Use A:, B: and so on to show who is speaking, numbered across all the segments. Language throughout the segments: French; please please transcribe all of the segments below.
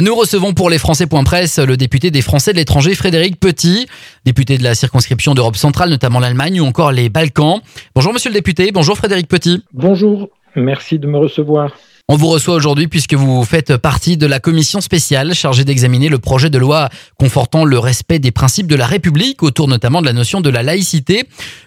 A: Nous recevons pour les Français.press le député des Français de l'étranger Frédéric Petit, député de la circonscription d'Europe centrale, notamment l'Allemagne ou encore les Balkans. Bonjour monsieur le député, bonjour Frédéric Petit.
B: Bonjour, merci de me recevoir.
A: On vous reçoit aujourd'hui puisque vous faites partie de la commission spéciale chargée d'examiner le projet de loi confortant le respect des principes de la République autour notamment de la notion de la laïcité.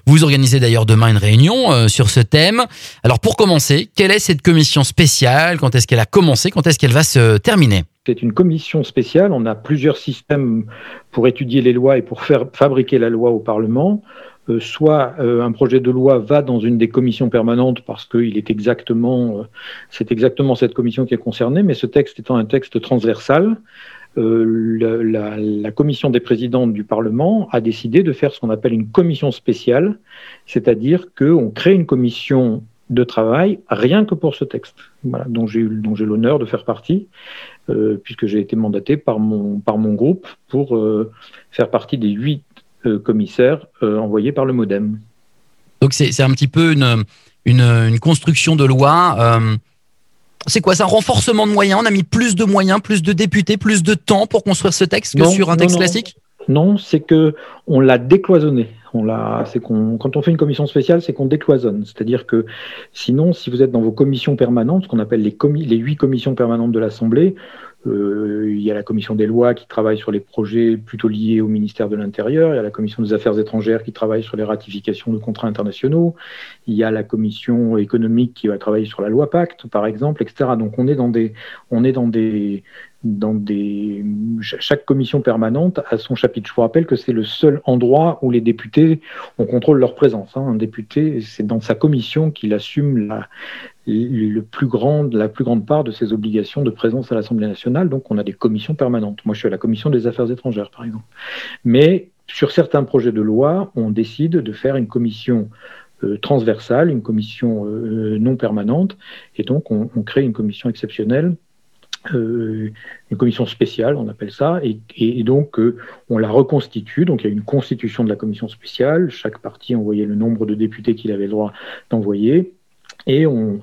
A: Vous organisez d'ailleurs demain une réunion euh, sur ce thème. Alors pour commencer, quelle est cette commission spéciale? Quand est-ce qu'elle a commencé? Quand est-ce qu'elle va se terminer?
B: C'est une commission spéciale. On a plusieurs systèmes pour étudier les lois et pour faire fabriquer la loi au Parlement. Euh, soit euh, un projet de loi va dans une des commissions permanentes parce qu'il est exactement, euh, c'est exactement cette commission qui est concernée, mais ce texte étant un texte transversal, la, la, commission des présidents du Parlement a décidé de faire ce qu'on appelle une commission spéciale, c'est-à-dire qu'on crée une commission de travail rien que pour ce texte, voilà, dont j'ai l'honneur de faire partie, puisque j'ai été mandaté par mon par mon groupe pour faire partie des huit euh, commissaire euh, envoyé par le modem.
A: Donc c'est un petit peu une, une, construction de loi. Euh, c'est quoi C'est un renforcement de moyens On a mis plus de moyens, plus de députés, plus de temps pour construire ce texte que sur un texte classique?
B: Non, c'est que on l'a décloisonné. Quand on fait une commission spéciale, c'est qu'on décloisonne. C'est-à-dire que sinon, si vous êtes dans vos commissions permanentes, ce qu'on appelle les, huit commissions permanentes de l'Assemblée, il y a la commission des lois qui travaille sur les projets plutôt liés au ministère de l'Intérieur. Il y a la commission des affaires étrangères qui travaille sur les ratifications de contrats internationaux. Il y a la commission économique qui va travailler sur la loi Pacte, par exemple, etc. Donc on est dans des, on est dans des, dans des, chaque commission permanente a son chapitre. Je vous rappelle que c'est le seul endroit où les députés, on contrôle leur présence. Hein. Un député, c'est dans sa commission qu'il assume la, le plus la plus grande part de ses obligations de présence à l'Assemblée nationale. Donc, on a des commissions permanentes. Moi, je suis à la commission des affaires étrangères, par exemple. Mais sur certains projets de loi, on décide de faire une commission euh, transversale, une commission euh, non permanente, et donc on, crée une commission exceptionnelle euh, une commission spéciale, on appelle ça, et, donc on la reconstitue. Donc il y a une constitution de la commission spéciale. Chaque parti envoyait le nombre de députés qu'il avait le droit d'envoyer. Et on,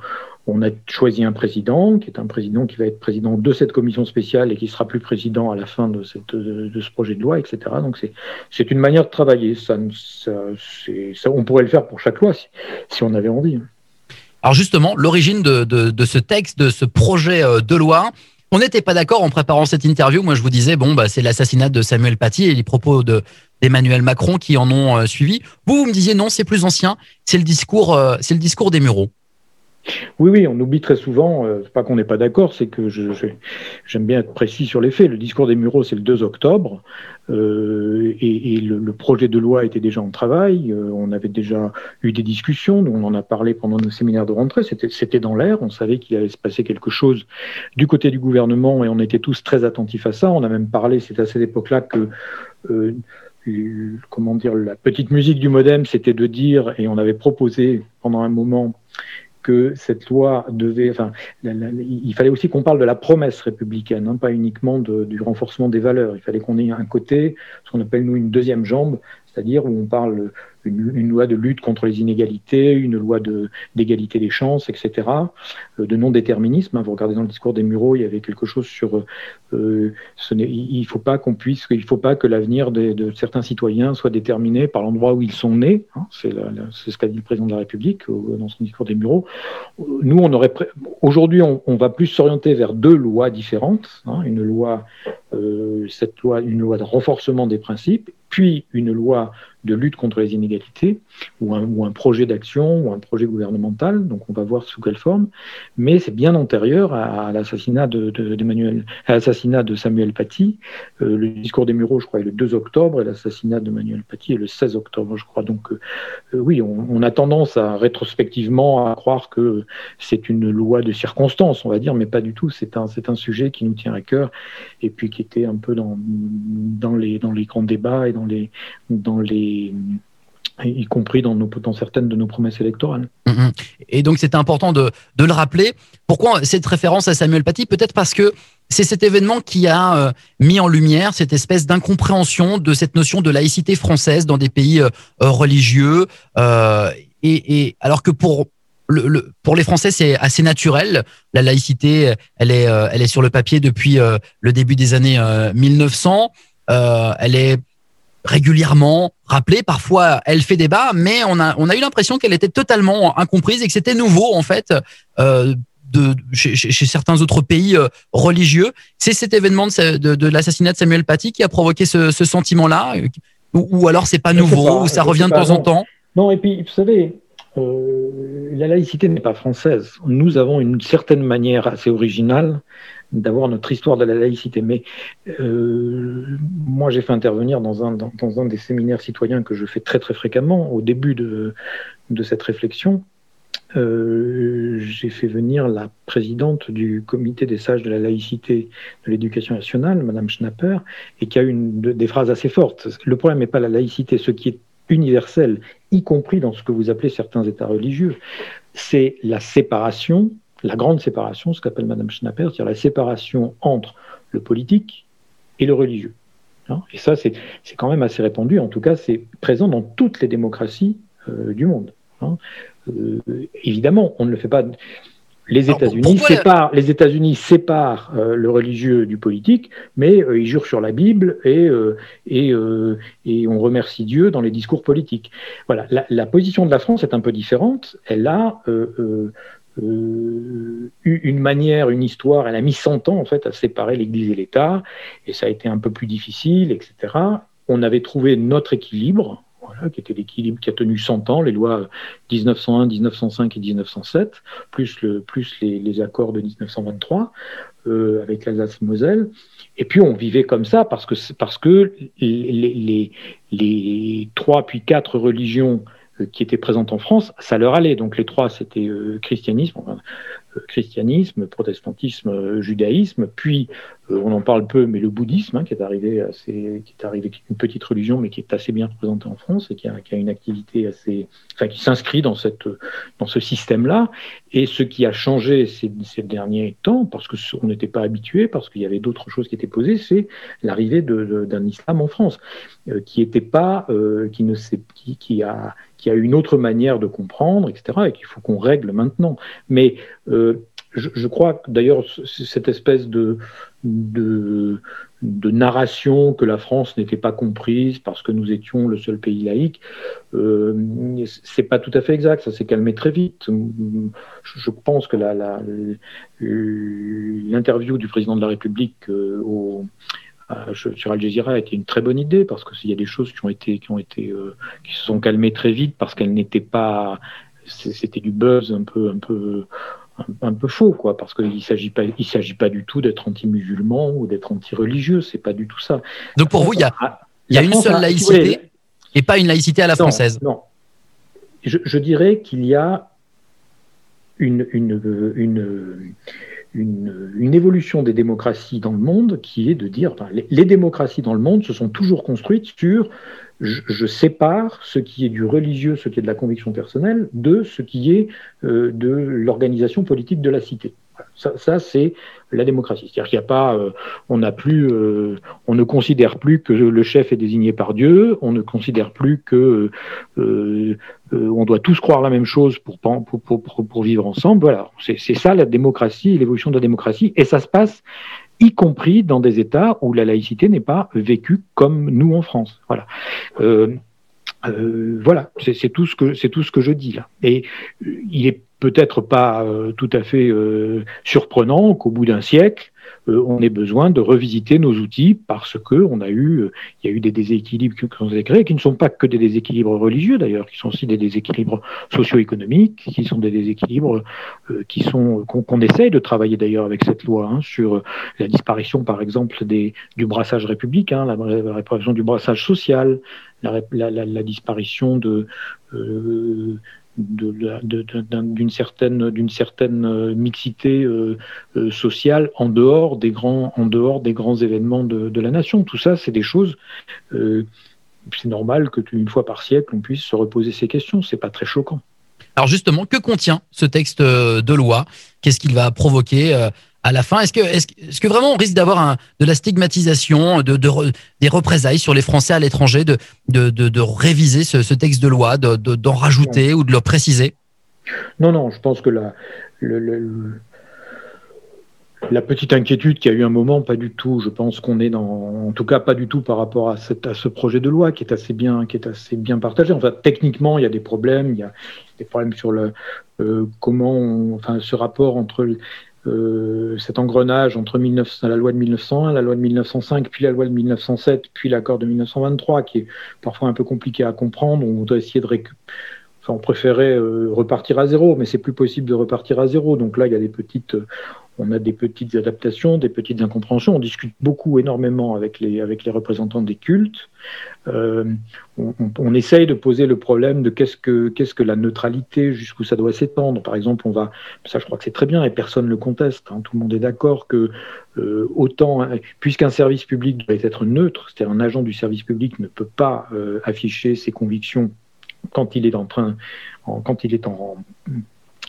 B: a choisi un président, qui est un président qui va être président de cette commission spéciale et qui sera plus président à la fin de, cette, de ce projet de loi, etc. Donc c'est une manière de travailler. Ça, ça, on pourrait le faire pour chaque loi si, si on avait envie.
A: Alors justement, l'origine de, de, ce texte, de ce projet euh, de loi, on n'était pas d'accord en préparant cette interview. Moi, je vous disais, bon, bah, c'est l'assassinat de Samuel Paty et les propos d'Emmanuel Macron qui en ont euh, suivi. Vous, vous me disiez non, c'est plus ancien. C'est le discours, euh, c'est le discours des Mureaux.
B: Oui, oui, on oublie très souvent, euh, pas qu'on n'est pas d'accord, c'est que j'aime bien être précis sur les faits. Le discours des Mureaux, c'est le 2 octobre, euh, et, le, projet de loi était déjà en travail, euh, on avait déjà eu des discussions, on en a parlé pendant nos séminaires de rentrée, c'était dans l'air, on savait qu'il allait se passer quelque chose du côté du gouvernement, et on était tous très attentifs à ça. On a même parlé, c'est à cette époque-là que... Euh, comment dire, la petite musique du modem, c'était de dire, et on avait proposé pendant un moment que cette loi devait, enfin, il fallait aussi qu'on parle de la promesse républicaine, hein, pas uniquement du renforcement des valeurs. Il fallait qu'on ait un côté, ce qu'on appelle nous une deuxième jambe, c'est-à-dire où on parle une, loi de lutte contre les inégalités, une loi d'égalité des chances, etc., euh, de non-déterminisme. Hein. Vous regardez dans le discours des Mureaux, il y avait quelque chose sur euh, il ne faut pas qu'on puisse, il faut pas que l'avenir de, certains citoyens soit déterminé par l'endroit où ils sont nés. Hein. C'est ce qu'a dit le président de la République dans son discours des Mureaux. Nous, aujourd'hui, on, va plus s'orienter vers deux lois différentes. Hein. Une loi, euh, cette loi, une loi de renforcement des principes puis une loi de lutte contre les inégalités, ou un, projet d'action, ou un projet gouvernemental, donc on va voir sous quelle forme, mais c'est bien antérieur à, l'assassinat de, de, de Samuel Paty. Euh, le discours des Mureaux, je crois, est le 2 octobre, et l'assassinat de Manuel Paty est le 16 octobre, je crois. Donc euh, euh, oui, on, a tendance à rétrospectivement à croire que c'est une loi de circonstance, on va dire, mais pas du tout. C'est un, sujet qui nous tient à cœur, et puis qui était un peu dans, les, grands débats et dans les y compris dans, certaines de nos promesses électorales.
A: Mhm. Et donc c'est important de, le rappeler. Pourquoi cette référence à Samuel Paty? Peut-être parce que c'est cet événement qui a euh, mis en lumière cette espèce d'incompréhension de cette notion de laïcité française dans des pays euh, religieux. Euh, et, alors que pour les Français, c'est assez naturel. La laïcité, elle est, elle est sur le papier depuis le début des années 1900. elle est régulièrement rappelée. Parfois, elle fait débat, mais on a, on a eu l'impression qu'elle était totalement incomprise et que c'était nouveau en fait. Euh, de, chez, chez, certains autres pays euh, religieux. C'est cet événement de, de, de l'assassinat de Samuel Paty qui a provoqué ce, ce sentiment-là euh, ou, ou, alors c'est pas nouveau, ou ça revient de temps en temps
B: Non, et puis vous savez, euh, la laïcité n'est pas française. Nous avons une certaine manière assez originale d'avoir notre histoire de la laïcité. Mais euh, moi, j'ai fait intervenir dans un, des séminaires citoyens que je fais très très fréquemment au début de, de cette réflexion. Euh, j'ai fait venir la présidente du comité des sages de la laïcité de l'éducation nationale, Madame Schnapper, et qui a une des phrases assez fortes. Le problème n'est pas la laïcité, ce qui est universel, y compris dans ce que vous appelez certains États religieux, c'est la séparation la grande séparation, ce qu'appelle Madame Schnapper, c'est-à-dire la séparation entre le politique et le religieux. Hein. et ça, c'est quand même assez répandu. En tout cas, c'est présent dans toutes les démocraties euh, du monde. Hein. Euh, évidemment, on ne le fait pas. Les États-Unis séparent, les États-Unis séparent euh, le religieux du politique, mais ils jurent sur la Bible et, et, et, on remercie Dieu dans les discours politiques. Voilà, la, la, position de la France est un peu différente. Elle a euh, une manière, une histoire. Elle a mis 100 ans en fait à séparer l'Église et l'État, et ça a été un peu plus difficile, etc. On avait trouvé notre équilibre, voilà, qui était l'équilibre qui a tenu 100 ans, les lois 1901, 1905 et 1907, plus, le, plus les, accords de 1923 euh, avec l'Alsace-Moselle. Et puis on vivait comme ça parce que, parce que les, les, les trois puis quatre religions qui étaient présentes en France, ça leur allait. Donc les trois, c'était euh, christianisme, euh, christianisme, protestantisme, judaïsme, puis on en parle peu, mais le bouddhisme, hein, qui est arrivé assez, qui est arrivé une petite religion, mais qui est assez bien représentée en France et qui a, une activité assez, enfin qui s'inscrit dans cette, dans ce système-là. Et ce qui a changé ces, derniers temps, parce que on n'était pas habitué, parce qu'il y avait d'autres choses qui étaient posées, c'est l'arrivée d'un islam en France, qui était pas, qui ne qui, qui a qu'il y a une autre manière de comprendre, etc., et qu'il faut qu'on règle maintenant. Mais euh, je, crois d'ailleurs cette espèce de, de, narration que la France n'était pas comprise parce que nous étions le seul pays laïque, euh, c'est pas tout à fait exact. Ça s'est calmé très vite. Je, pense que l'interview du président de la République euh, au euh, sur Al Jazeera a été une très bonne idée parce qu'il y a des choses qui ont été qui ont été euh, qui se sont calmées très vite parce qu'elles n'étaient pas c'était du buzz un peu un peu un, peu faux quoi parce qu'il s'agit pas il s'agit pas du tout d'être anti-musulman ou d'être anti-religieux c'est pas du tout ça.
A: Donc pour vous il y a il y a une seule laïcité et pas une laïcité à la française?
B: Non, Je, je dirais qu'il y a une, une, une, une, une, évolution des démocraties dans le monde qui est de dire les, démocraties dans le monde se sont toujours construites sur je, je, sépare ce qui est du religieux, ce qui est de la conviction personnelle, de ce qui est euh, de l'organisation politique de la cité. Ça, c'est la démocratie. C'est-à-dire qu'il n'y a pas, euh, on n'a plus, euh, on ne considère plus que le chef est désigné par Dieu, on ne considère plus que euh, on doit tous croire la même chose pour, vivre ensemble. Voilà, c'est ça la démocratie, l'évolution de la démocratie, et ça se passe y compris dans des États où la laïcité n'est pas vécue comme nous en France. Voilà. Voilà, c'est tout ce que c'est tout ce que je dis là. Et il est peut-être pas euh, tout à fait euh, surprenant qu'au bout d'un siècle, euh, on ait besoin de revisiter nos outils parce que on a eu, il y a eu des déséquilibres qui ont été créés, qui ne sont pas que des déséquilibres religieux d'ailleurs, qui sont aussi des déséquilibres socio-économiques, qui sont des déséquilibres qui sont qu'on qu essaye de travailler d'ailleurs avec cette loi hein, sur la disparition par exemple des, du brassage républicain, la, la réparation du brassage social, la, disparition de d'une certaine d'une certaine euh, mixité euh, euh, sociale en dehors des grands en dehors des grands événements de, de la nation. Tout ça c'est des choses c'est normal que une fois par siècle on puisse se reposer ces questions. C'est pas très choquant.
A: Alors justement que contient ce texte de loi? Qu'est-ce qu'il va provoquer à la fin Est-ce que, est -ce, que vraiment on risque d'avoir de la stigmatisation, de, de, des représailles sur les Français à l'étranger, de, de, de, réviser ce, ce, texte de loi, d'en de, rajouter ou de le préciser?
B: Non, non, je pense que la, la petite inquiétude qu'il y a eu un moment, pas du tout. Je pense qu'on est dans, en tout cas, pas du tout par rapport à, cette, à ce projet de loi qui est assez bien, qui est assez bien partagé. Enfin, techniquement, il y a des problèmes. Il y a des problèmes sur le euh, comment, enfin, ce rapport entre euh, cet engrenage entre 19, la loi de 1901, la loi de 1905, puis la loi de 1907, puis l'accord de 1923, qui est parfois un peu compliqué à comprendre. On doit essayer de récupérer on préférait euh, repartir à zéro, mais c'est plus possible de repartir à zéro. Donc là, il y a des petites, on a des petites adaptations, des petites incompréhensions. On discute beaucoup, énormément avec les, avec les représentants des cultes. Euh, on, essaye de poser le problème de qu'est-ce que, qu'est-ce que la neutralité, jusqu'où ça doit s'étendre. Par exemple, on va, ça je crois que c'est très bien et personne ne le conteste. Hein. tout le monde est d'accord que euh, autant, puisqu'un service public doit être neutre, c'est-à-dire un agent du service public ne peut pas afficher ses convictions quand il est en train, quand il est en,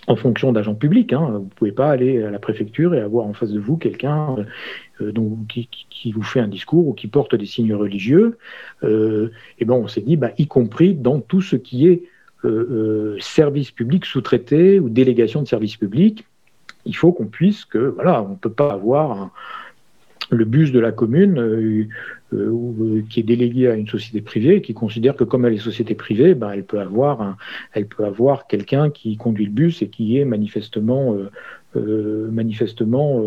B: en fonction d'agent public. Hein. Vous ne pouvez pas aller à la préfecture et avoir en face de vous quelqu'un euh, qui, qui, vous fait un discours ou qui porte des signes religieux. Euh, et ben on s'est dit, bah, y compris dans tout ce qui est euh, service public sous-traité ou délégation de service public, il faut qu'on puisse que, voilà, on ne peut pas avoir le bus de la commune euh, euh, qui est délégué à une société privée qui considère que comme elle est société privée, ben, elle peut avoir elle peut avoir quelqu'un qui conduit le bus et qui est manifestement euh, manifestement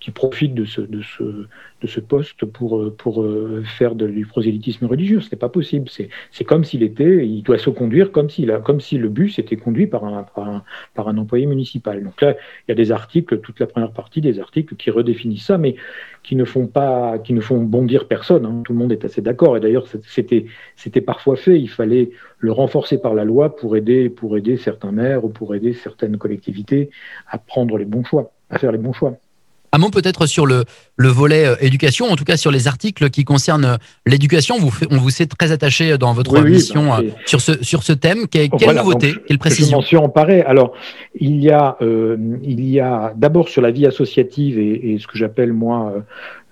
B: qui profite de ce, de ce, de ce poste pour, pour faire du prosélytisme religieux. Ce n'est pas possible. C'est comme s'il était, il doit se conduire comme, a, comme si le bus était conduit par un, par, un, par un employé municipal. Donc là, il y a des articles, toute la première partie des articles qui redéfinissent ça, mais qui ne font pas, qui ne font bondir personne. Hein. Tout le monde est assez d'accord. Et d'ailleurs, c'était, c'était parfois fait. Il fallait le renforcer par la loi pour aider, pour aider certains maires ou pour aider certaines collectivités à prendre les bons choix, à faire les bons choix.
A: Un mot peut-être sur le, le volet euh, éducation, en tout cas sur les articles qui concernent euh, l'éducation. Vous, on vous sait très attaché dans votre mission ben, euh, sur, ce, sur ce thème. Quelle, nouveauté, quelle précision
B: Je m'en suis emparé. Alors, il y a, il y a d'abord sur la vie associative et, et ce que j'appelle moi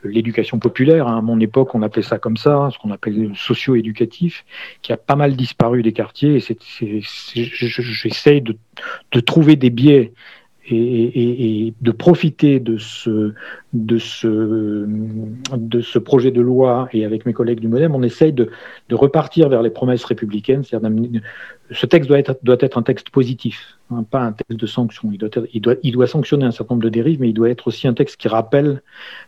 B: l'éducation populaire. Hein. À mon époque, on appelait ça comme ça, ce qu'on appelle socio-éducatif, qui a pas mal disparu des quartiers. Et j'essaye de, trouver des biais et, de profiter de ce, de, ce, de ce projet de loi et avec mes collègues du Modem, on essaye de, de repartir vers les promesses républicaines. Ce texte doit être, doit être un texte positif, hein, pas un texte de sanction. Il doit, il, doit, il doit sanctionner un certain nombre de dérives, mais il doit être aussi un texte qui rappelle,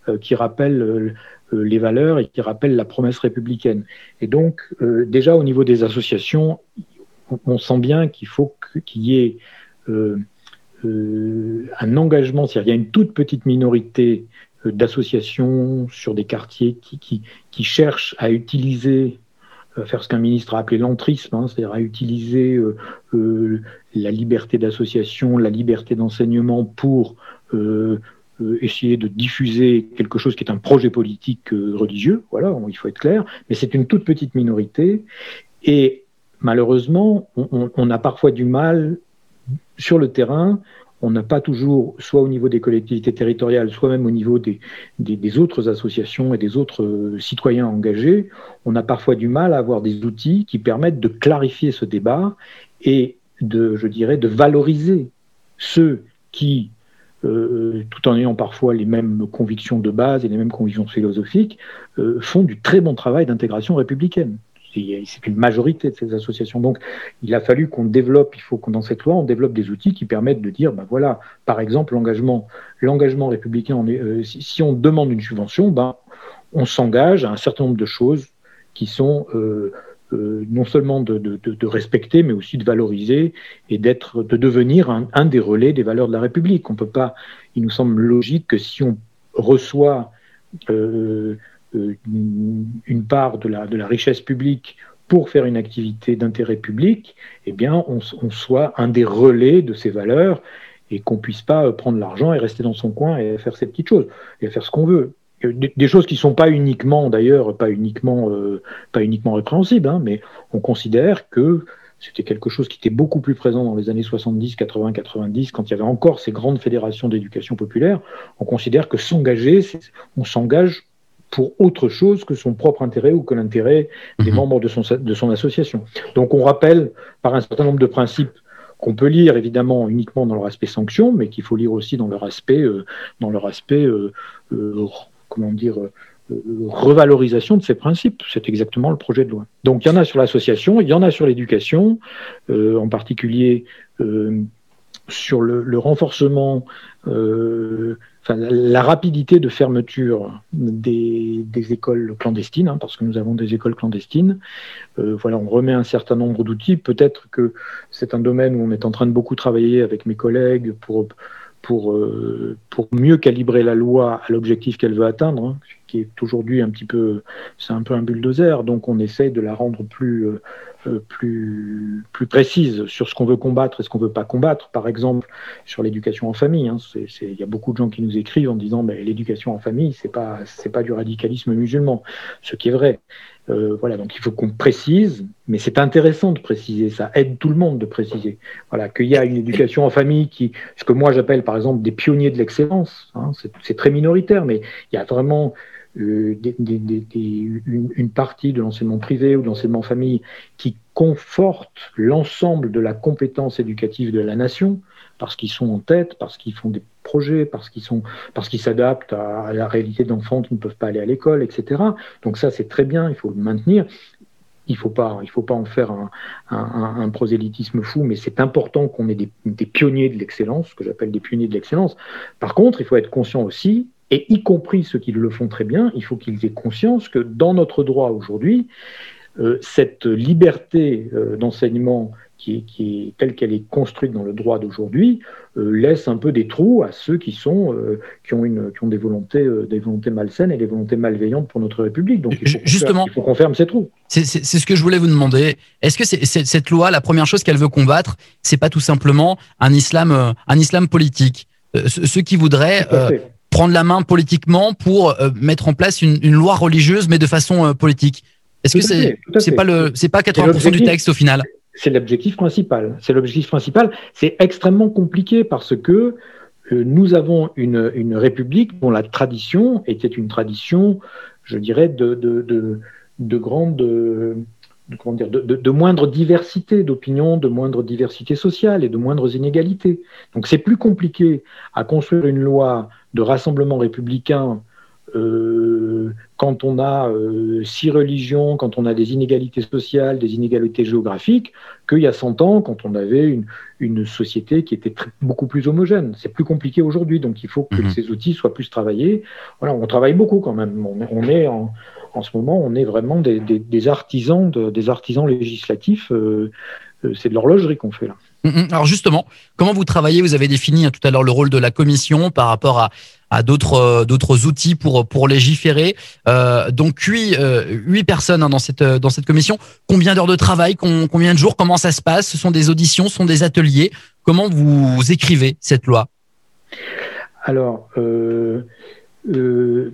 B: euh, qui rappelle euh, les valeurs et qui rappelle la promesse républicaine. Et donc, euh, déjà au niveau des associations, on, sent bien qu'il faut qu'il y ait euh, un engagement, c'est-à-dire il y a une toute petite minorité euh, d'associations sur des quartiers qui, qui, cherchent à utiliser, euh, faire ce qu'un ministre a appelé l'entrisme, hein, c'est-à-dire à utiliser la liberté d'association, la liberté d'enseignement pour essayer de diffuser quelque chose qui est un projet politique religieux, voilà, il faut être clair, mais c'est une toute petite minorité, et malheureusement, on a parfois du mal sur le terrain, on n'a pas toujours, soit au niveau des collectivités territoriales, soit même au niveau des, autres associations et des autres euh, citoyens engagés, on a parfois du mal à avoir des outils qui permettent de clarifier ce débat et de, je dirais, de valoriser ceux qui, euh, tout en ayant parfois les mêmes convictions de base et les mêmes convictions philosophiques, euh, font du très bon travail d'intégration républicaine c'est une majorité de ces associations. Donc, il a fallu qu'on développe, il faut qu'on dans cette loi, on développe des outils qui permettent de dire, ben voilà, par exemple, l'engagement, l'engagement républicain, euh, si, on demande une subvention, ben, on s'engage à un certain nombre de choses qui sont euh, euh, non seulement de, respecter, mais aussi de valoriser et d'être, de devenir un, des relais des valeurs de la République. On peut pas, il nous semble logique que si on reçoit une part de la, richesse publique pour faire une activité d'intérêt public, eh bien, on, soit un des relais de ces valeurs et qu'on puisse pas euh, prendre l'argent et rester dans son coin et faire ses petites choses et faire ce qu'on veut. Des, choses qui sont pas uniquement, d'ailleurs, pas uniquement, euh, pas uniquement répréhensibles, hein, mais on considère que c'était quelque chose qui était beaucoup plus présent dans les années 70, 80, 90, quand il y avait encore ces grandes fédérations d'éducation populaire. On considère que s'engager, on s'engage pour autre chose que son propre intérêt ou que l'intérêt des mhm. membres de son, de son association. Donc on rappelle par un certain nombre de principes qu'on peut lire évidemment uniquement dans leur aspect sanction, mais qu'il faut lire aussi dans leur aspect, dans leur aspect comment dire, revalorisation de ces principes. C'est exactement le projet de loi. Donc il y en a sur l'association, il y en a sur l'éducation, en particulier sur le, renforcement, la rapidité de fermeture des, écoles clandestines, hein, parce que nous avons des écoles clandestines. Euh, voilà, on remet un certain nombre d'outils. Peut-être que c'est un domaine où on est en train de beaucoup travailler avec mes collègues pour pour, euh, pour mieux calibrer la loi à l'objectif qu'elle veut atteindre, hein, qui est aujourd'hui un petit peu, c'est un peu un bulldozer, donc on essaye de la rendre plus, euh, plus, plus précise sur ce qu'on veut combattre et ce qu'on veut pas combattre. Par exemple, sur l'éducation en famille, hein, il y a beaucoup de gens qui nous écrivent en disant ben, l'éducation en famille, c'est pas pas du radicalisme musulman, ce qui est vrai. Euh, voilà, donc il faut qu'on précise, mais c'est intéressant de préciser, ça aide tout le monde de préciser. Voilà, qu'il y a une éducation en famille qui, ce que moi j'appelle par exemple des pionniers de l'excellence, hein, c'est très minoritaire, mais il y a vraiment euh, une, partie de l'enseignement privé ou de l'enseignement famille qui conforte l'ensemble de la compétence éducative de la nation, parce qu'ils sont en tête, parce qu'ils font des projets, parce qu'ils sont, parce s'adaptent à, la réalité d'enfants qui ne peuvent pas aller à l'école, etc. Donc ça, c'est très bien, il faut le maintenir. Il faut faut pas en faire un, prosélytisme fou, mais c'est important qu'on ait des, pionniers de l'excellence, ce que j'appelle des pionniers de l'excellence. Par contre, il faut être conscient aussi et y compris ceux qui le font très bien, il faut qu'ils aient conscience que dans notre droit aujourd'hui, euh, cette liberté euh, d'enseignement qui est, qui est, telle qu'elle est construite dans le droit d'aujourd'hui euh, laisse un peu des trous à ceux qui sont qui ont une qui ont des volontés des volontés malsaines et des volontés malveillantes pour notre République. Donc il faut
A: justement,
B: il faut qu'on ferme ces trous.
A: C'est ce que je voulais vous demander. Est-ce que c'est cette loi, la première chose qu'elle veut combattre, c'est pas tout simplement un islam un islam politique? Ceux qui voudraient prendre la main politiquement pour euh, mettre en place une, loi religieuse, mais de façon euh, politique. Est-ce que c'est c'est pas le c'est pas 80% du texte au final?
B: C'est l'objectif principal. C'est l'objectif principal. C'est extrêmement compliqué parce que euh, nous avons une, une république dont la tradition était une tradition, je dirais, de, de, de, de grande comment dire, de, de, moindre diversité d'opinions, de moindre diversité sociale et de moindres inégalités. Donc c'est plus compliqué à construire une loi de rassemblement républicain euh, quand on a euh, six religions, quand on a des inégalités sociales, des inégalités géographiques, qu'il y a 100 ans, quand on avait une, une société qui était beaucoup plus homogène. C'est plus compliqué aujourd'hui, donc il faut que mhm. ces outils soient plus travaillés. Voilà, on travaille beaucoup quand même. On, est en, en ce moment, on est vraiment des, des, artisans, de, des artisans législatifs. Euh, c'est de l'horlogerie qu'on fait là.
A: Mm, mm. Alors justement, comment vous travaillez? Vous avez défini hein, tout à l'heure le rôle de la commission par rapport à, à d'autres euh, d'autres outils pour pour légiférer. Euh, donc huit euh, huit personnes hein, dans cette dans cette commission. Combien d'heures de travail? Combien de jours? Comment ça se passe? Ce sont des auditions, ce sont des ateliers. Comment vous écrivez cette loi?
B: Alors. Euh, euh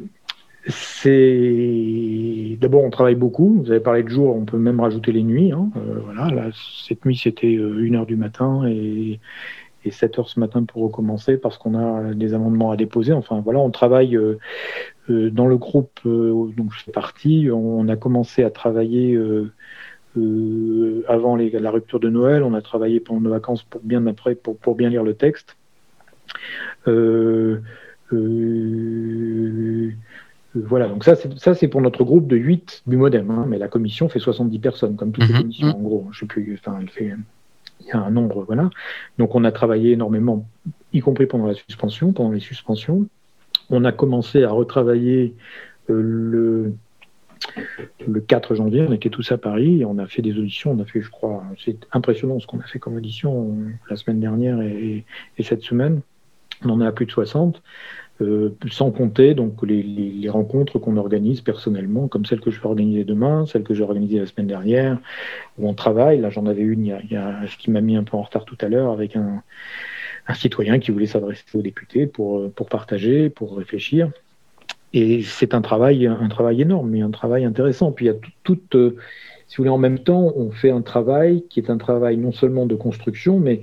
B: c'est d'abord on travaille beaucoup. Vous avez parlé de jour, on peut même rajouter les nuits. Hein. Euh, voilà, cette nuit c'était euh, une heure du matin et, et 7 heures ce matin pour recommencer parce qu'on a des amendements à déposer. Enfin voilà, on travaille euh, dans le groupe dont je fais partie. On, a commencé à travailler avant la rupture de Noël. On a travaillé pendant nos vacances pour bien après pour, pour bien lire le texte. Euh, voilà, donc ça, ça c'est pour notre groupe de 8 du modem, hein, mais la commission fait 70 personnes, comme toutes les mhm. commissions, en gros. Je sais plus, enfin, elle fait, il y a un nombre, voilà. Donc on a travaillé énormément, y compris pendant la suspension, pendant les suspensions. On a commencé à retravailler euh, le, le 4 janvier, on était tous à Paris, et on a fait des auditions, on a fait, je crois, c'est impressionnant ce qu'on a fait comme audition la semaine dernière et, et cette semaine. On en a à plus de 60. Euh, sans compter donc les, rencontres qu'on organise personnellement, comme celle que je vais organiser demain, celle que j'ai organisée la semaine dernière, où on travaille. Là, j'en avais une, ce qui m'a mis un peu en retard tout à l'heure, avec un, citoyen qui voulait s'adresser aux députés pour, pour partager, pour réfléchir. Et c'est un travail, un travail énorme, mais un travail intéressant. Puis il y a tout, euh, si vous voulez, en même temps, on fait un travail qui est un travail non seulement de construction, mais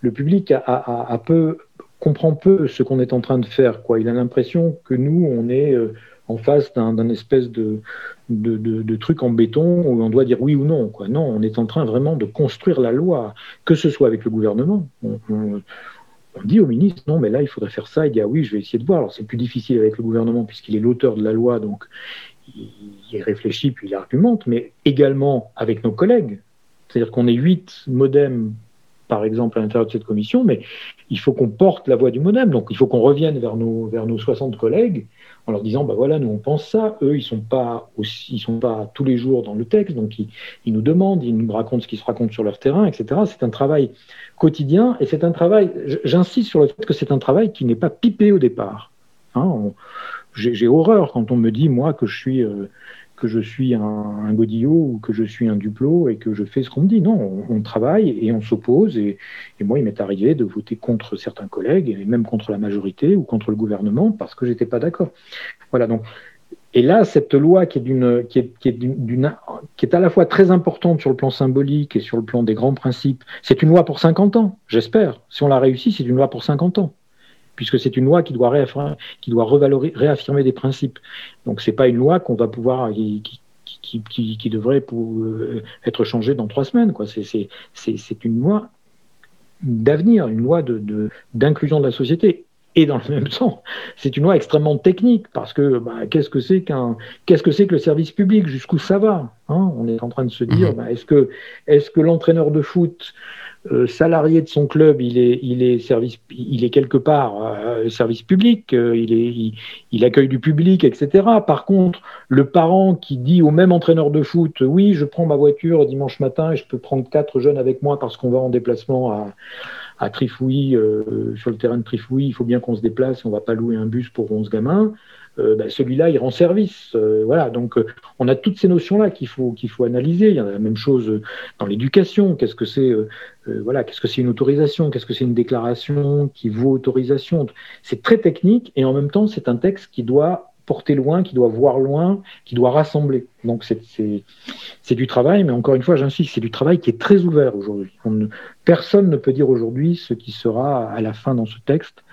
B: le public a peu comprend peu ce qu'on est en train de faire. Quoi. Il a l'impression que nous, on est, euh, en face d'un espèce de, de, truc en béton où on doit dire oui ou non. Quoi. Non, on est en train vraiment de construire la loi, que ce soit avec le gouvernement. On, dit au ministre, non, mais là, il faudrait faire ça. Il dit, ah oui, je vais essayer de voir. Alors, c'est plus difficile avec le gouvernement puisqu'il est l'auteur de la loi, donc il réfléchit puis il argumente, mais également avec nos collègues. C'est-à-dire qu'on est huit modems par exemple, à l'intérieur de cette commission, mais il faut qu'on porte la voix du modem. Donc, il faut qu'on revienne vers nos, vers nos 60 collègues en leur disant, bah voilà, nous on pense ça. Eux, ils sont sont pas tous les jours dans le texte, donc ils, nous demandent, ils nous racontent ce qui se raconte sur leur terrain, etc. C'est un travail quotidien et c'est un travail. J'insiste sur le fait que c'est un travail qui n'est pas pipé au départ. Hein, j'ai horreur quand on me dit moi que je suis euh, que je suis un, godillot ou que je suis un duplot et que je fais ce qu'on me dit. Non, on, travaille et on s'oppose. Et, moi, il m'est arrivé de voter contre certains collègues et même contre la majorité ou contre le gouvernement parce que j'étais pas d'accord. Voilà. Donc, et là, cette loi qui est d'une, qui est, qui est d'une, qui est à la fois très importante sur le plan symbolique et sur le plan des grands principes, c'est une loi pour 50 ans, j'espère. Si on la réussit, c'est une loi pour 50 ans puisque c'est une loi qui doit, réaffirmer, qui doit réaffirmer des principes. Donc c'est pas une loi qu'on va pouvoir qui, qui, devrait pour, euh, être changée dans trois semaines. Quoi. C'est, une loi d'avenir, une loi de, d'inclusion de, la société. Et dans le même temps, c'est une loi extrêmement technique parce que bah, qu'est-ce que c'est qu'un qu'est-ce que c'est que le service public? Jusqu'où ça va hein? On est en train de se dire, mmh. bah, est-ce que est-ce que l'entraîneur de foot euh, salarié de son club, il est, il est, service, il est quelque part euh, service public, euh, il, est, il, accueille du public, etc. Par contre, le parent qui dit au même entraîneur de foot, oui, je prends ma voiture dimanche matin et je peux prendre quatre jeunes avec moi parce qu'on va en déplacement à, à Trifouille, sur le terrain de Trifouille, il faut bien qu'on se déplace, on va pas louer un bus pour 11 gamins. Euh, ben, celui-là, il rend service. Euh, voilà, donc euh, on a toutes ces notions-là qu'il faut, qu'il faut analyser. Il y a la même chose dans l'éducation. Qu'est-ce que c'est voilà, qu'est-ce que c'est une autorisation? Qu'est-ce que c'est une déclaration qui vaut autorisation? C'est très technique et en même temps, c'est un texte qui doit porter loin, qui doit voir loin, qui doit rassembler. Donc c'est du travail, mais encore une fois, j'insiste, c'est du travail qui est très ouvert aujourd'hui. Personne ne peut dire aujourd'hui ce qui sera à la fin dans ce texte,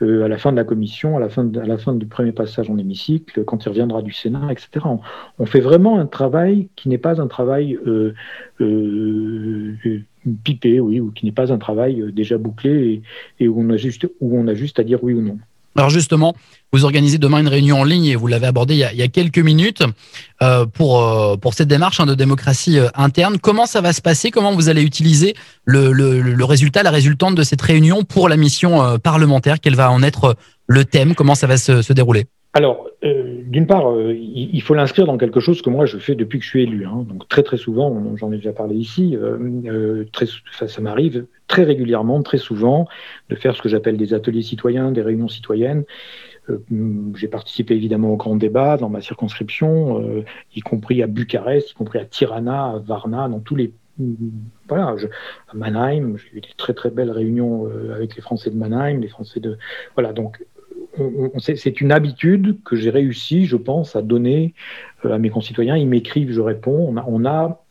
B: euh, à la fin de la commission, à la fin, du premier passage en hémicycle, quand il reviendra du Sénat, etc. On, fait vraiment un travail qui n'est pas un travail euh, euh, pipé, oui, ou qui n'est pas un travail déjà bouclé et, et où, on a juste, où on a juste à dire oui ou non.
A: Alors justement, vous organisez demain une réunion en ligne et vous l'avez abordé il y, a, quelques minutes euh, pour euh, pour cette démarche hein, de démocratie euh, interne. Comment ça va se passer? Comment vous allez utiliser le, le, résultat, la résultante de cette réunion pour la mission parlementaire? Quel va en être le thème? Comment ça va se, se dérouler?
B: Alors, euh, d'une part, euh, il, faut l'inscrire dans quelque chose que moi je fais depuis que je suis élu. Hein. Donc très très souvent, j'en ai déjà parlé ici, euh, très, ça, m'arrive très régulièrement, très souvent, de faire ce que j'appelle des ateliers citoyens, des réunions citoyennes. J'ai participé évidemment au grand débat dans ma circonscription, y compris à Bucarest, y compris à Tirana, à Varna, dans tous les voilà, à Mannheim, j'ai eu des très très belles réunions avec les Français de Mannheim, les Français de voilà donc c'est une habitude que j'ai réussi, je pense, à donner euh, à mes concitoyens. Ils m'écrivent, je réponds. On a,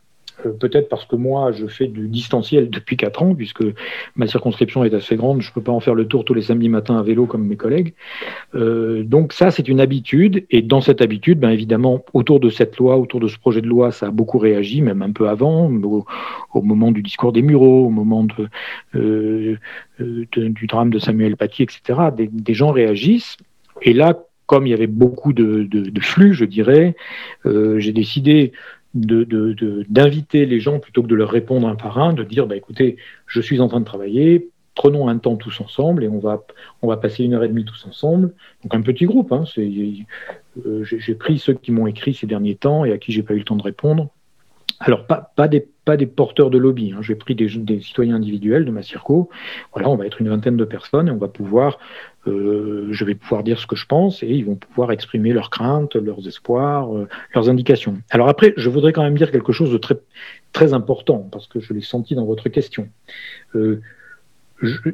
B: euh, peut-être parce que moi, je fais du distanciel depuis 4 ans, puisque ma circonscription est assez grande, je ne peux pas en faire le tour tous les samedis matins à vélo comme mes collègues. Euh, donc ça, c'est une habitude, et dans cette habitude, ben évidemment, autour de cette loi, autour de ce projet de loi, ça a beaucoup réagi, même un peu avant, au, moment du discours des Mureaux, au moment euh, du drame de Samuel Paty, etc. Des, gens réagissent, et là, comme il y avait beaucoup de, flux, je dirais, j'ai décidé d'inviter les gens plutôt que de leur répondre un par un, de dire bah, écoutez, je suis en train de travailler, prenons un temps tous ensemble et on va, on va passer une heure et demie tous ensemble. Donc un petit groupe. Hein, euh, j'ai pris ceux qui m'ont écrit ces derniers temps et à qui j'ai pas eu le temps de répondre. Alors pas, pas des pas des porteurs de lobby. Hein. J'ai pris des, citoyens individuels de ma circo. Voilà, on va être une vingtaine de personnes et on va pouvoir, euh, je vais pouvoir dire ce que je pense et ils vont pouvoir exprimer leurs craintes, leurs espoirs, euh, leurs indications. Alors après, je voudrais quand même dire quelque chose de très très important parce que je l'ai senti dans votre question. Euh,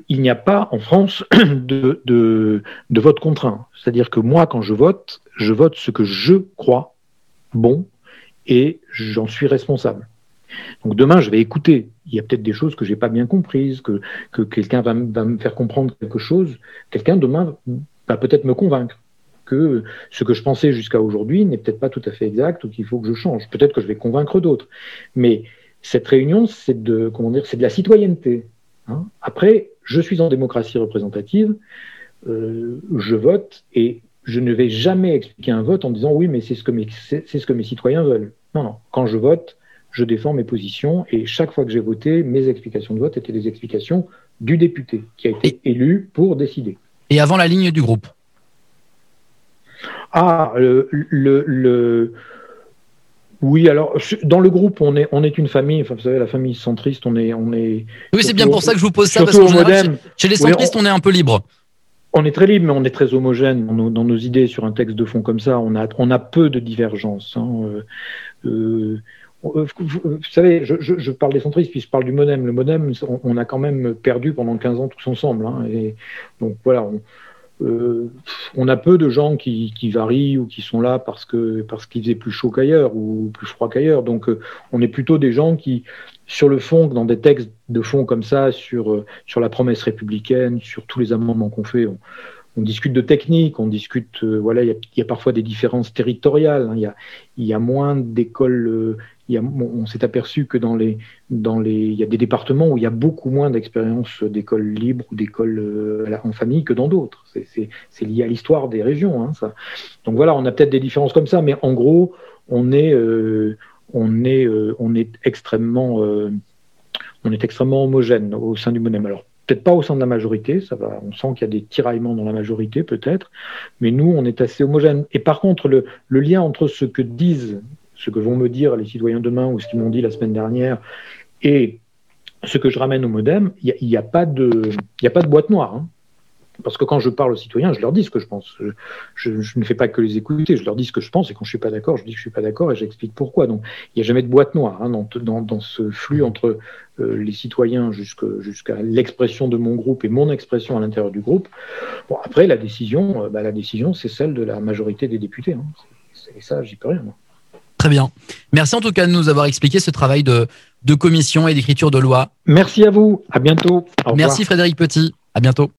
B: il n'y a pas en France de, de vote contraint. C'est-à-dire que moi, quand je vote, je vote ce que je crois bon et j'en suis responsable. Donc demain, je vais écouter. Il y a peut-être des choses que j'ai pas bien comprises, que, que quelqu'un va, va, me faire comprendre quelque chose. Quelqu'un demain va peut-être me convaincre que ce que je pensais jusqu'à aujourd'hui n'est peut-être pas tout à fait exact ou qu'il faut que je change. Peut-être que je vais convaincre d'autres. Mais cette réunion, c'est de, comment dire, c'est de la citoyenneté. Hein. Après, je suis en démocratie représentative, euh, je vote et je ne vais jamais expliquer un vote en disant oui, mais c'est ce, que mes, c'est, ce que mes citoyens veulent. Non, non. Quand je vote, je défends mes positions et chaque fois que j'ai voté, mes explications de vote étaient des explications du député qui a été élu pour décider.
A: Et avant la ligne du groupe?
B: Ah, le, le, oui, alors dans le groupe, on est on est une famille. Enfin, vous savez, la famille centriste, on est on est.
A: Oui, c'est bien pour ça que je vous pose ça parce que chez, chez, les centristes, on est un peu libre.
B: On est très libre, mais on est très homogène dans nos, idées sur un texte de fond comme ça. On a, on a peu de divergences. Hein. Euh, euh vous, savez, je, parle des centristes, puis je parle du modem. Le modem, on, a quand même perdu pendant 15 ans tous ensemble. Hein, et donc voilà, on, euh, on a peu de gens qui, varient ou qui sont là parce parce qu'il faisait plus chaud qu'ailleurs ou plus froid qu'ailleurs. Donc euh, on est plutôt des gens qui, sur le fond, dans des textes de fond comme ça, sur euh, la promesse républicaine, sur tous les amendements qu'on fait, on, discute de technique, on discute, voilà, il y a, parfois des différences territoriales. Hein, il y a moins d'écoles on s'est aperçu que dans les, dans les, il y a des départements où il y a beaucoup moins d'expériences d'écoles libres ou d'écoles euh, en famille que dans d'autres. C'est lié à l'histoire des régions. Hein. Donc voilà, on a peut-être des différences comme ça, mais en gros, on est, euh, on est, euh, on est extrêmement, on est extrêmement homogène au sein du MONEM. Alors peut-être pas au sein de la majorité, ça va, on sent qu'il y a des tiraillements dans la majorité peut-être, mais nous, on est assez homogène. Et par contre, le lien entre ce que disent ce que vont me dire les citoyens demain ou ce qu'ils m'ont dit la semaine dernière et ce que je ramène au modem, il n'y a, pas de, a pas de boîte noire. Hein. Parce que quand je parle aux citoyens, je leur dis ce que je pense. Je, ne fais pas que les écouter, je leur dis ce que je pense, et quand je suis pas d'accord, je dis que je suis pas d'accord et j'explique pourquoi. Donc, il n'y a jamais de boîte noire hein, dans, dans, ce flux entre euh, les citoyens jusqu'à l'expression de mon groupe et mon expression à l'intérieur du groupe. Bon, après, la décision, euh, bah, décision, c'est celle de la majorité des députés. Hein. Et ça, j'y peux rien.
A: Très bien. Merci en tout cas de nous avoir expliqué ce travail de, de commission et d'écriture de loi.
B: Merci à vous. À bientôt.
A: Merci Frédéric Petit. À bientôt.